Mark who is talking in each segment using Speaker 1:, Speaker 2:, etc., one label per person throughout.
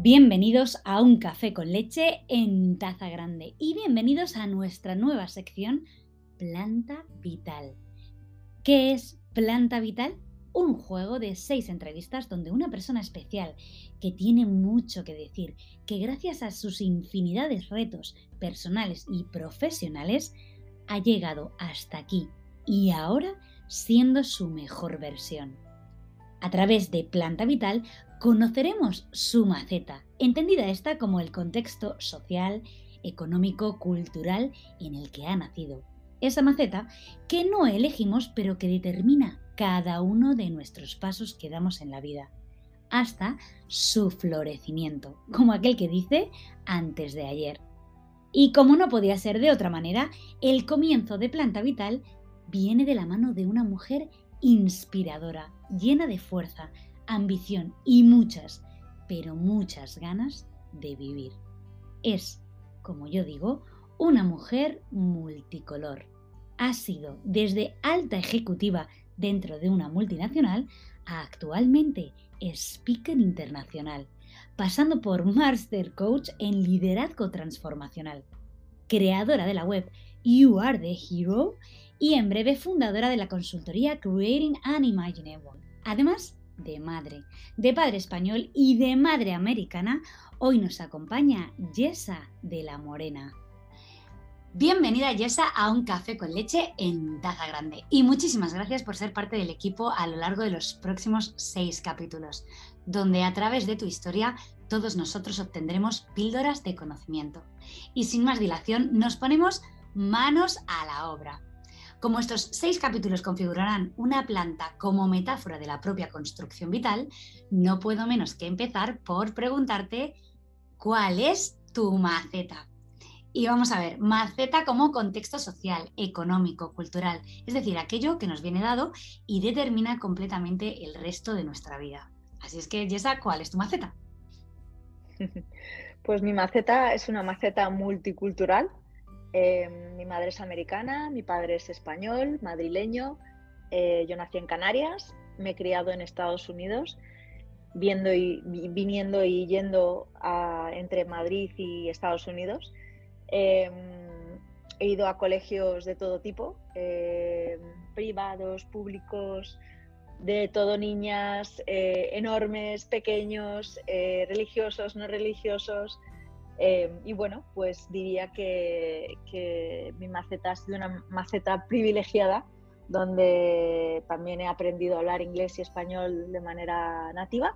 Speaker 1: Bienvenidos a Un Café con Leche en Taza Grande y bienvenidos a nuestra nueva sección Planta Vital. ¿Qué es Planta Vital? Un juego de seis entrevistas donde una persona especial que tiene mucho que decir, que gracias a sus infinidades retos personales y profesionales ha llegado hasta aquí y ahora siendo su mejor versión. A través de Planta Vital conoceremos su maceta, entendida esta como el contexto social, económico, cultural en el que ha nacido. Esa maceta que no elegimos pero que determina cada uno de nuestros pasos que damos en la vida, hasta su florecimiento, como aquel que dice antes de ayer. Y como no podía ser de otra manera, el comienzo de Planta Vital viene de la mano de una mujer inspiradora, llena de fuerza, ambición y muchas, pero muchas ganas de vivir. Es, como yo digo, una mujer multicolor. Ha sido desde alta ejecutiva dentro de una multinacional a actualmente speaker internacional, pasando por Master Coach en liderazgo transformacional, creadora de la web You Are the Hero y en breve fundadora de la consultoría Creating Unimaginable. Además, de madre, de padre español y de madre americana, hoy nos acompaña Yesa de la Morena. Bienvenida Yesa a un café con leche en taza grande y muchísimas gracias por ser parte del equipo a lo largo de los próximos seis capítulos, donde a través de tu historia todos nosotros obtendremos píldoras de conocimiento. Y sin más dilación, nos ponemos manos a la obra. Como estos seis capítulos configurarán una planta como metáfora de la propia construcción vital, no puedo menos que empezar por preguntarte cuál es tu maceta. Y vamos a ver, maceta como contexto social, económico, cultural, es decir, aquello que nos viene dado y determina completamente el resto de nuestra vida. Así es que, Yesa, ¿cuál es tu maceta?
Speaker 2: Pues mi maceta es una maceta multicultural Em, mi madre es americana, mi padre es español, madrileño. Eh, yo nací en Canarias, me he criado en Estados Unidos, viendo y, viniendo y yendo entre Madrid y Estados Unidos. Em, he ido a colegios de todo tipo, em, privados, públicos, de todo niñas, eh, enormes, pequeños, eh, religiosos, no religiosos. Em, y bueno, pues diría que, mi maceta ha sido una maceta privilegiada, donde también he aprendido a hablar inglés y español de manera nativa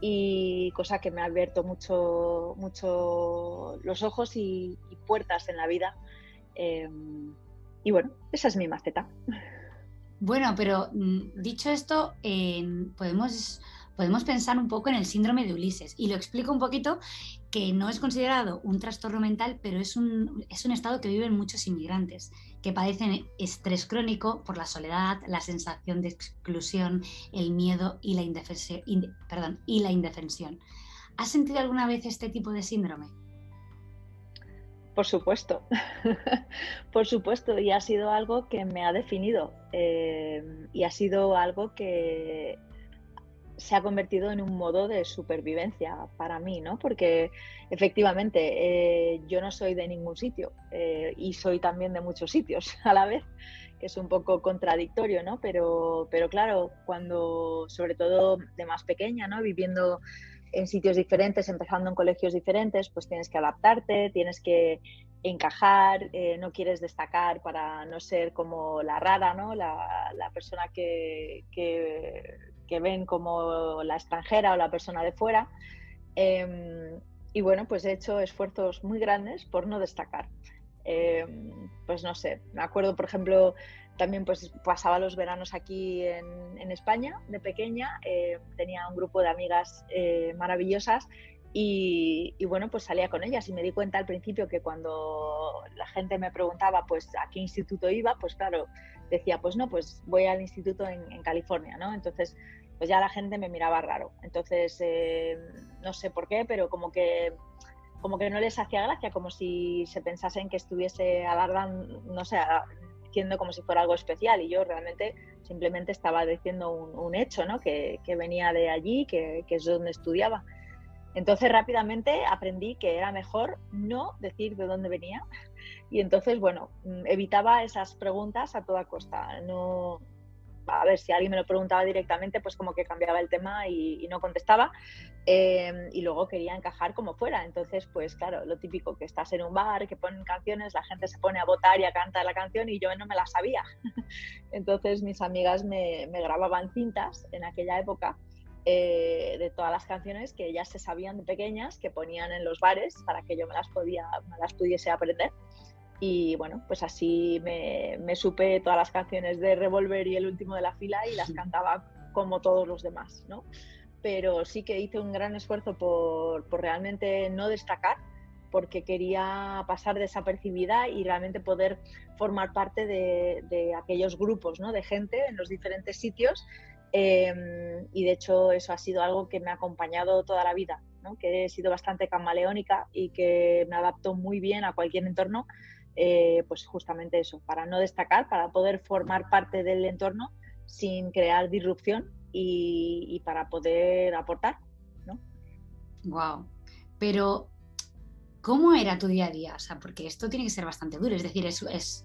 Speaker 2: y cosa que me ha abierto mucho, mucho los ojos y, puertas en la vida. Em, y bueno, esa es mi maceta.
Speaker 1: Bueno, pero mm, dicho esto, podemos podemos pensar un poco en el síndrome de Ulises. Y lo explico un poquito, que no es considerado un trastorno mental, pero es un, es un estado que viven muchos inmigrantes, que padecen estrés crónico por la soledad, la sensación de exclusión, el miedo y la, indefensión. ¿Has sentido alguna vez este tipo de síndrome?
Speaker 2: Por supuesto, por supuesto, y ha sido algo que me ha definido eh, y ha sido algo que se ha convertido en un modo de supervivencia para mí, ¿no? Porque efectivamente eh, yo no soy de ningún sitio eh, y soy también de muchos sitios a la vez, que es un poco contradictorio, ¿no? Pero, pero claro, cuando, sobre todo de más pequeña, ¿no? Viviendo en sitios diferentes, empezando en colegios diferentes, pues tienes que adaptarte, tienes que encajar, eh, no quieres destacar para no ser como la rara, ¿no? La, la persona que, que que ven como la extranjera o la persona de fuera. Em, y bueno, pues he hecho esfuerzos muy grandes por no destacar. Em, pues no sé, me acuerdo, por ejemplo, también pues pasaba los veranos aquí en, España de pequeña, eh, tenía un grupo de amigas eh, maravillosas y, bueno, pues salía con ellas y me di cuenta al principio que cuando la gente me preguntaba pues a qué instituto iba, pues claro, decía pues no, pues voy al instituto en, California, ¿no? Entonces pues ya la gente me miraba raro. Entonces, eh, no sé por qué, pero como que, como que no les hacía gracia, como si se pensasen que estuviese alargando, no sé, diciendo como si fuera algo especial y yo realmente simplemente estaba diciendo un, hecho, ¿no? Que, venía de allí, que es donde estudiaba. Entonces rápidamente aprendí que era mejor no decir de dónde venía y entonces, bueno, mm, evitaba esas preguntas a toda costa. No, a ver, si alguien me lo preguntaba directamente, pues como que cambiaba el tema y, no contestaba. Em, y luego quería encajar como fuera. Entonces, pues claro, lo típico, que estás en un bar, que ponen canciones, la gente se pone a votar y a cantar la canción y yo no me la sabía. Entonces mis amigas me, grababan cintas en aquella época eh, de todas las canciones que ellas se sabían de pequeñas, que ponían en los bares para que yo me las, podía, me las pudiese aprender. Y bueno, pues así me, supe todas las canciones de Revolver y El último de la fila y las cantaba como todos los demás, ¿no? Pero sí que hice un gran esfuerzo por, realmente no destacar, porque quería pasar desapercibida y realmente poder formar parte de, aquellos grupos ¿no? de gente en los diferentes sitios. Em, y de hecho eso ha sido algo que me ha acompañado toda la vida, que he sido bastante camaleónica y que me adapto muy bien a cualquier entorno eh, pues justamente eso, para no destacar, para poder formar parte del entorno sin crear disrupción y, para poder aportar. ¿no?
Speaker 1: Wow. Pero, ¿cómo era tu día a día? O sea, porque esto tiene que ser bastante duro, es decir, es, es,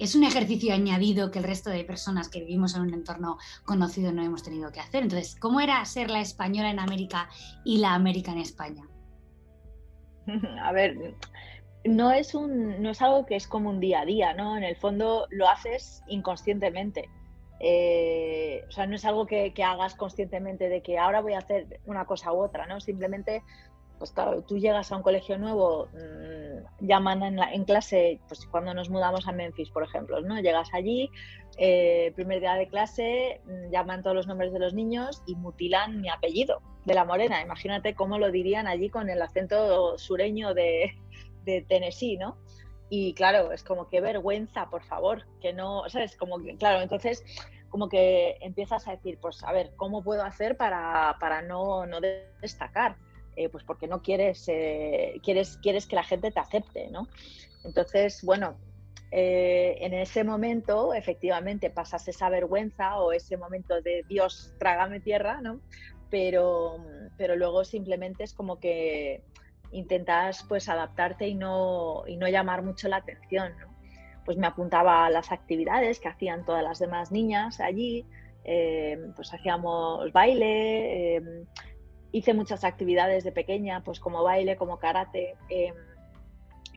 Speaker 1: es un ejercicio añadido que el resto de personas que vivimos en un entorno conocido no hemos tenido que hacer. Entonces, ¿cómo era ser la española en América y la América en España?
Speaker 2: A ver, no es, un, no es algo que es como un día a día, ¿no? En el fondo lo haces inconscientemente. Eh, o sea, no es algo que, hagas conscientemente de que ahora voy a hacer una cosa u otra, ¿no? Simplemente, pues claro, tú llegas a un colegio nuevo, mm, llaman en, en, clase, pues cuando nos mudamos a Memphis, por ejemplo, ¿no? Llegas allí, eh, primer día de clase, mm, llaman todos los nombres de los niños y mutilan mi apellido de la morena. Imagínate cómo lo dirían allí con el acento sureño de, de Tennessee, ¿no? Y claro, es como que vergüenza, por favor, que no, ¿sabes? Como que, claro, entonces como que empiezas a decir, pues a ver, ¿cómo puedo hacer para, para no, no destacar? Eh, pues porque no quieres, eh, quieres, quieres que la gente te acepte, ¿no? Entonces, bueno, eh, en ese momento efectivamente pasas esa vergüenza o ese momento de Dios, trágame tierra, ¿no? Pero, pero luego simplemente es como que intentas pues adaptarte y no, y no llamar mucho la atención. Pues me apuntaba a las actividades que hacían todas las demás niñas allí, pues hacíamos baile, hice muchas actividades de pequeña, pues como baile, como karate, eh,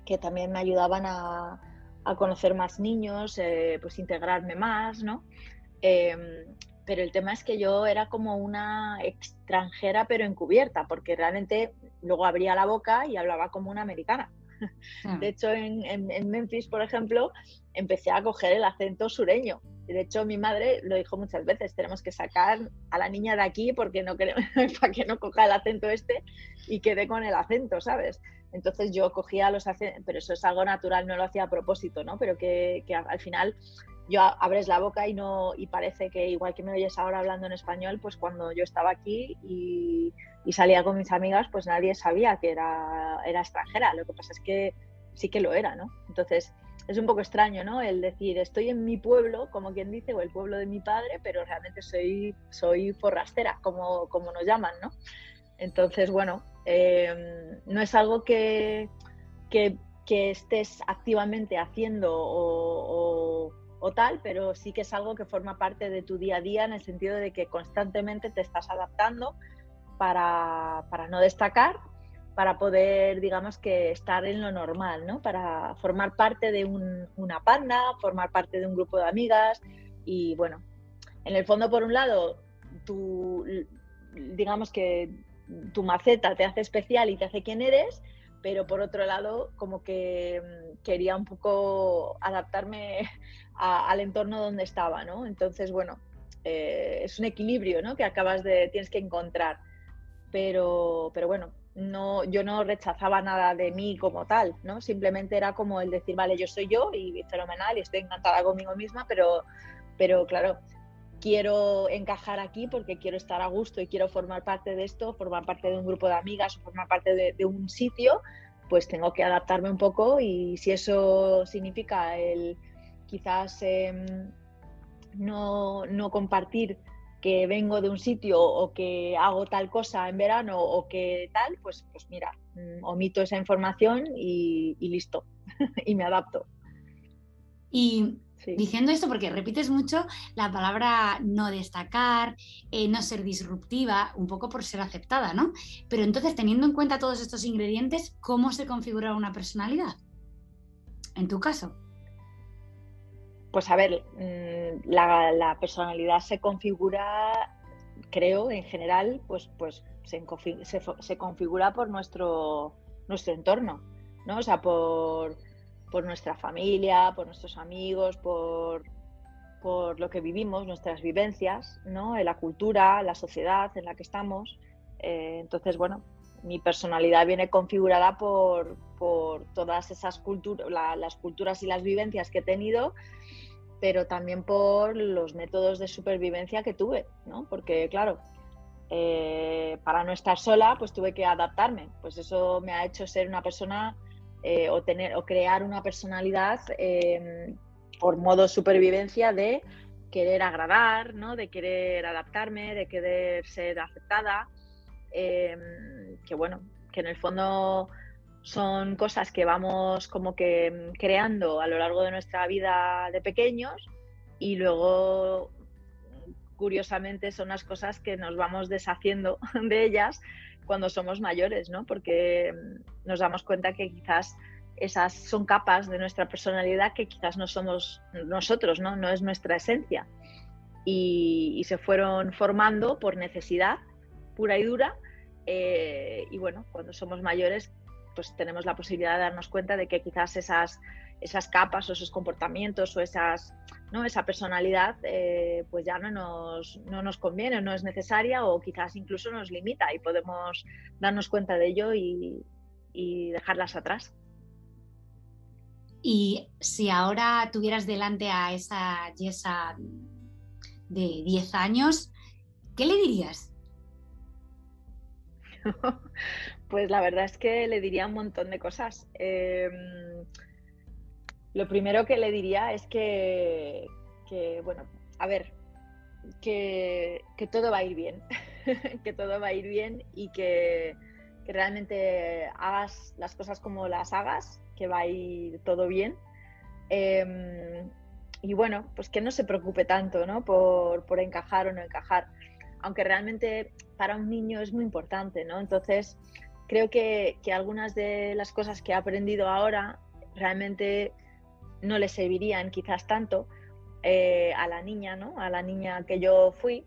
Speaker 2: que también me ayudaban a, a conocer más niños, pues integrarme más, ¿no? pero el tema es que yo era como una extranjera pero encubierta, porque realmente luego abría la boca y hablaba como una americana. Ah. De hecho, en, en, Memphis, por ejemplo, empecé a coger el acento sureño. De hecho, mi madre lo dijo muchas veces, tenemos que sacar a la niña de aquí porque no queremos, para que no coja el acento este y quede con el acento, ¿sabes? Entonces yo cogía los acentos, pero eso es algo natural, no lo hacía a propósito, ¿no? Pero que, que al final yo abres la boca y no y parece que igual que me oyes ahora hablando en español, pues cuando yo estaba aquí y, salía con mis amigas, pues nadie sabía que era, era extranjera. Lo que pasa es que sí que lo era, ¿no? Entonces es un poco extraño, ¿no? El decir estoy en mi pueblo, como quien dice, o el pueblo de mi padre, pero realmente soy, soy forrastera, como, como nos llaman, ¿no? Entonces, bueno, em, no es algo que, que, estés activamente haciendo o o tal, pero sí que es algo que forma parte de tu día a día en el sentido de que constantemente te estás adaptando para, no destacar, para poder, digamos que, estar en lo normal, ¿no? Para formar parte de una panda, formar parte de un grupo de amigas y, bueno, en el fondo, por un lado, tu, digamos que tu maceta te hace especial y te hace quien eres, pero por otro lado, como que mm, quería un poco adaptarme al entorno donde estaba, ¿no? Entonces, bueno, eh, es un equilibrio, ¿no? Que acabas de, tienes que encontrar. Pero, pero bueno, no, yo no rechazaba nada de mí como tal, ¿no? Simplemente era como el decir, vale, yo soy yo y fenomenal y estoy encantada conmigo misma, pero, pero claro, quiero encajar aquí porque quiero estar a gusto y quiero formar parte de esto, formar parte de un grupo de amigas formar parte de, un sitio, pues tengo que adaptarme un poco y si eso significa el quizás em, no, no compartir que vengo de un sitio o que hago tal cosa en verano o que tal, pues, pues mira, mm, omito esa información y, listo, y me adapto.
Speaker 1: Y diciendo esto, porque repites mucho la palabra no destacar, eh, no ser disruptiva, un poco por ser aceptada, ¿no? Pero entonces, teniendo en cuenta todos estos ingredientes, ¿cómo se configura una personalidad? En tu caso.
Speaker 2: Pues a ver, mm, la, personalidad se configura, creo, en general, pues, pues se, configura por nuestro, nuestro entorno, ¿no? O sea, por, nuestra familia, por nuestros amigos, por, por lo que vivimos, nuestras vivencias, ¿no? La cultura, la sociedad en la que estamos. Eh, entonces, bueno, mi personalidad viene configurada por, todas esas culturas, las culturas y las vivencias que he tenido pero también por los métodos de supervivencia que tuve, ¿no? Porque, claro, eh, para no estar sola, pues tuve que adaptarme. Pues eso me ha hecho ser una persona eh, o, tener, o crear una personalidad em, por modo supervivencia de querer agradar, ¿no? De querer adaptarme, de querer ser aceptada. Em, que bueno, que en el fondo son cosas que vamos como que mm, creando a lo largo de nuestra vida de pequeños y luego curiosamente son las cosas que nos vamos deshaciendo de ellas cuando somos mayores, ¿no? Porque mm, nos damos cuenta que quizás esas son capas de nuestra personalidad que quizás no somos nosotros, ¿no? No es nuestra esencia. Y, se fueron formando por necesidad pura y dura. Eh, y bueno, cuando somos mayores pues tenemos la posibilidad de darnos cuenta de que quizás esas, esas capas o esos comportamientos o esas, ¿no? esa personalidad eh, pues ya no nos, no nos conviene, no es necesaria o quizás incluso nos limita y podemos darnos cuenta de ello y, dejarlas atrás.
Speaker 1: Y si ahora tuvieras delante a esa Yesa de 10 años, ¿qué le dirías?
Speaker 2: Pues la verdad es que le diría un montón de cosas. Em, lo primero que le diría es que, bueno, a ver, que, todo va a ir bien, que todo va a ir bien y que, realmente hagas las cosas como las hagas, que va a ir todo bien. Em, y bueno, pues que no se preocupe tanto ¿no? por, por encajar o no encajar, aunque realmente para un niño es muy importante, ¿no? Entonces, creo que, algunas de las cosas que he aprendido ahora realmente no le servirían quizás tanto eh, a la niña, ¿no? A la niña que yo fui,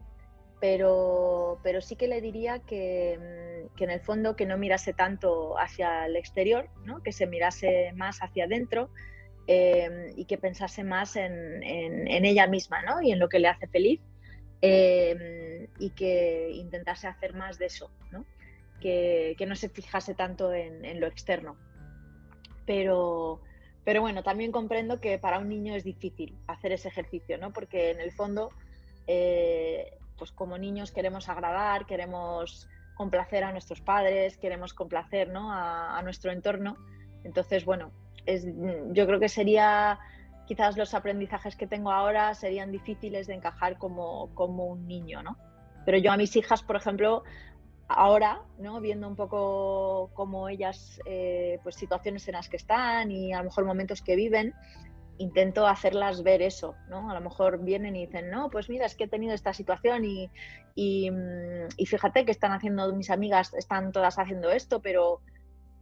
Speaker 2: pero, pero sí que le diría que, en el fondo que no mirase tanto hacia el exterior, ¿no? Que se mirase más hacia adentro eh, y que pensase más en, ella misma, ¿no? Y en lo que le hace feliz eh, y que intentase hacer más de eso, ¿no? que, no se fijase tanto en, lo externo. Pero, pero bueno, también comprendo que para un niño es difícil hacer ese ejercicio, ¿no? Porque en el fondo, eh, pues como niños queremos agradar, queremos complacer a nuestros padres, queremos complacer ¿no? a, nuestro entorno. Entonces, bueno, es, yo creo que sería, quizás los aprendizajes que tengo ahora serían difíciles de encajar como, como un niño, ¿no? Pero yo a mis hijas, por ejemplo, ahora, ¿no? viendo un poco cómo ellas, eh, pues situaciones en las que están y a lo mejor momentos que viven, intento hacerlas ver eso, ¿no? A lo mejor vienen y dicen, no, pues mira, es que he tenido esta situación y, y, mm, fíjate que están haciendo, mis amigas están todas haciendo esto, pero...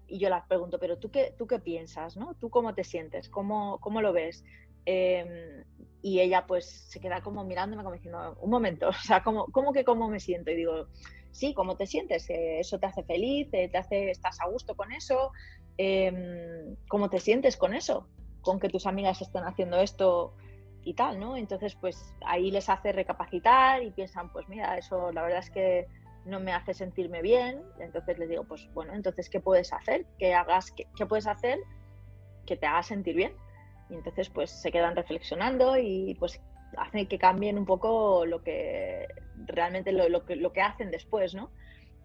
Speaker 2: Y yo las pregunto, pero ¿tú qué, tú qué piensas, no? ¿Tú cómo te sientes? ¿Cómo, cómo lo ves? Em, y ella pues se queda como mirándome como diciendo, un momento, o sea, ¿cómo, cómo que cómo me siento? Y digo, sí, ¿cómo te sientes? Eh, ¿Eso te hace feliz? Eh, ¿Te hace, ¿Estás a gusto con eso? Em, ¿Cómo te sientes con eso? Con que tus amigas estén haciendo esto y tal, ¿no? Entonces, pues ahí les hace recapacitar y piensan, pues mira, eso la verdad es que no me hace sentirme bien. Entonces les digo, pues bueno, entonces, ¿qué puedes hacer? ¿Qué, hagas, qué, puedes hacer que te haga sentir bien? Y entonces, pues se quedan reflexionando y pues hacen que cambien un poco lo que realmente lo, que, lo que hacen después, ¿no?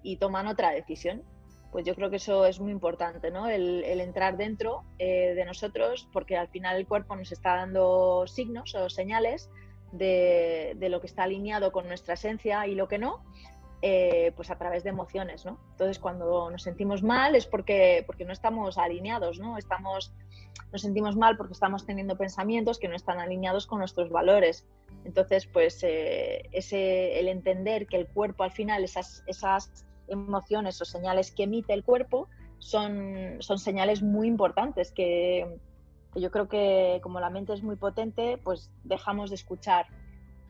Speaker 2: Y toman otra decisión. pues yo creo que eso es muy importante, ¿no? El, entrar dentro eh, de nosotros, porque al final el cuerpo nos está dando signos o señales de, lo que está alineado con nuestra esencia y lo que no, eh, pues a través de emociones, ¿no? Entonces, cuando nos sentimos mal es porque, porque no estamos alineados, ¿no? Estamos, nos sentimos mal porque estamos teniendo pensamientos que no están alineados con nuestros valores. Entonces, pues eh, ese, el entender que el cuerpo al final, esas, esas emociones o señales que emite el cuerpo son, son señales muy importantes que, yo creo que como la mente es muy potente, pues dejamos de escuchar.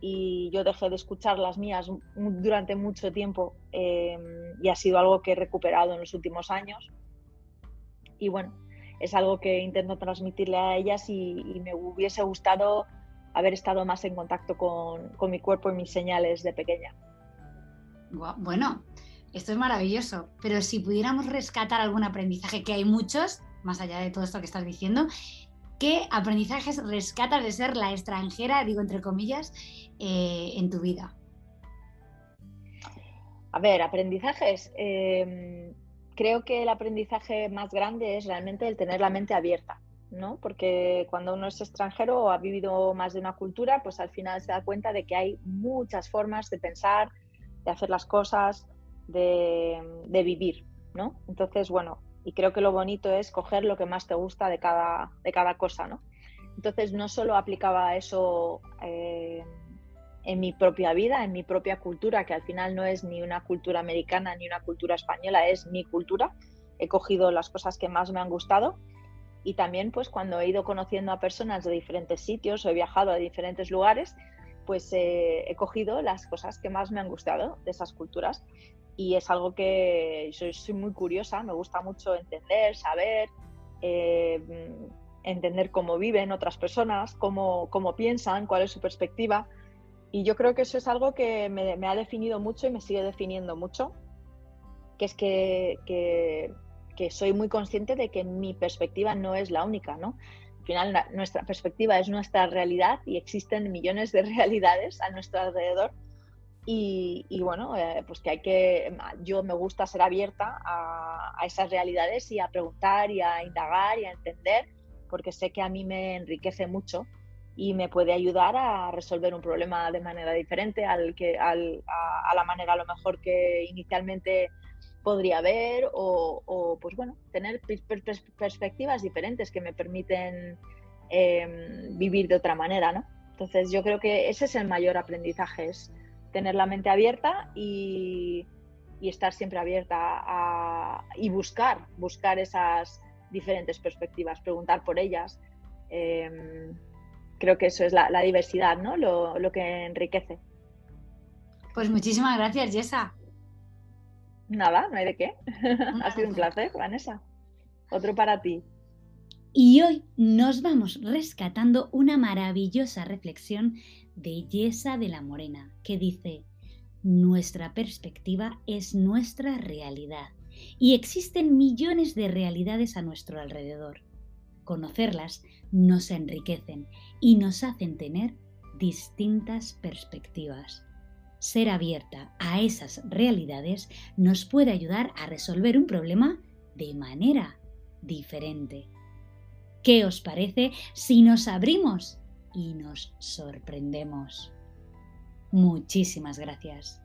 Speaker 2: Y yo dejé de escuchar las mías durante mucho tiempo em, y ha sido algo que he recuperado en los últimos años. Y bueno, es algo que intento transmitirle a ellas y, y me hubiese gustado haber estado más en contacto con, con, mi cuerpo y mis señales de pequeña.
Speaker 1: Bueno, esto es maravilloso, pero si pudiéramos rescatar algún aprendizaje, que hay muchos, más allá de todo esto que estás diciendo, ¿qué aprendizajes rescatas de ser la extranjera, digo entre comillas, eh, en tu vida?
Speaker 2: A ver, aprendizajes. Em, creo que el aprendizaje más grande es realmente el tener la mente abierta, ¿no? Porque cuando uno es extranjero o ha vivido más de una cultura, pues al final se da cuenta de que hay muchas formas de pensar, de hacer las cosas, de, vivir, ¿no? Entonces, bueno, y creo que lo bonito es coger lo que más te gusta de cada, de cada cosa, ¿no? Entonces, no solo aplicaba eso eh, en mi propia vida, en mi propia cultura, que al final no es ni una cultura americana ni una cultura española, es mi cultura. He cogido las cosas que más me han gustado y también pues cuando he ido conociendo a personas de diferentes sitios o he viajado a diferentes lugares, pues eh, he cogido las cosas que más me han gustado de esas culturas y es algo que soy, soy muy curiosa, me gusta mucho entender, saber, eh, entender cómo viven otras personas, cómo, cómo, piensan, cuál es su perspectiva. Y yo creo que eso es algo que me, me ha definido mucho y me sigue definiendo mucho, que es que, que, que, soy muy consciente de que mi perspectiva no es la única, ¿no? Al final nuestra perspectiva es nuestra realidad y existen millones de realidades a nuestro alrededor y, bueno, eh, pues que hay que, yo me gusta ser abierta a, esas realidades y a preguntar y a indagar y a entender, porque sé que a mí me enriquece mucho y me puede ayudar a resolver un problema de manera diferente al que, al, a, la manera a lo mejor que inicialmente podría haber o, pues bueno, tener perspectivas diferentes que me permiten em, vivir de otra manera, ¿no? Entonces yo creo que ese es el mayor aprendizaje, es tener la mente abierta y, estar siempre abierta a, y buscar, buscar esas diferentes perspectivas, preguntar por ellas. Em, creo que eso es la, diversidad, ¿no? Lo, que enriquece.
Speaker 1: Pues muchísimas gracias, Jessa.
Speaker 2: Nada, no hay de qué. ha sido un placer, Vanessa. Otro para ti.
Speaker 1: Y hoy nos vamos rescatando una maravillosa reflexión Yesa de la Morena, que dice, nuestra perspectiva es nuestra realidad y existen millones de realidades a nuestro alrededor. Conocerlas nos enriquecen y nos hacen tener distintas perspectivas. Ser abierta a esas realidades nos puede ayudar a resolver un problema de manera diferente. ¿Qué os parece si nos abrimos y nos sorprendemos. Muchísimas gracias.